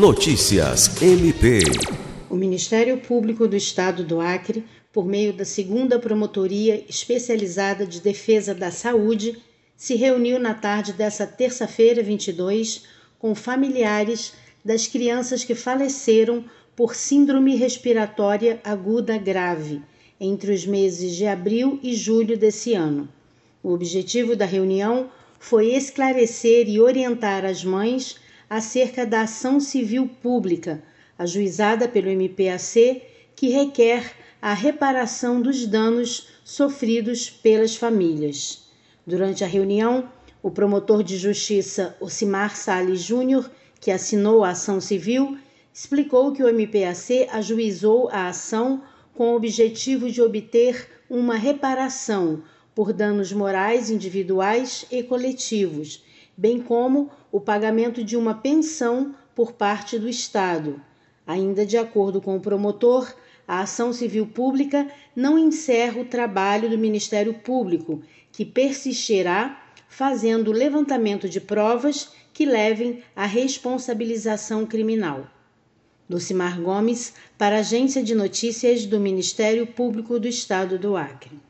Notícias MP. O Ministério Público do Estado do Acre, por meio da segunda Promotoria Especializada de Defesa da Saúde, se reuniu na tarde dessa terça-feira, 22, com familiares das crianças que faleceram por síndrome respiratória aguda grave entre os meses de abril e julho desse ano. O objetivo da reunião foi esclarecer e orientar as mães acerca da ação civil pública ajuizada pelo MPAC que requer a reparação dos danos sofridos pelas famílias. Durante a reunião, o promotor de justiça Ocimar Salles Júnior, que assinou a ação civil, explicou que o MPAC ajuizou a ação com o objetivo de obter uma reparação por danos morais individuais e coletivos, bem como o pagamento de uma pensão por parte do Estado. Ainda de acordo com o promotor, a ação civil pública não encerra o trabalho do Ministério Público, que persistirá fazendo o levantamento de provas que levem à responsabilização criminal. Lucimar Gomes, para a Agência de Notícias do Ministério Público do Estado do Acre.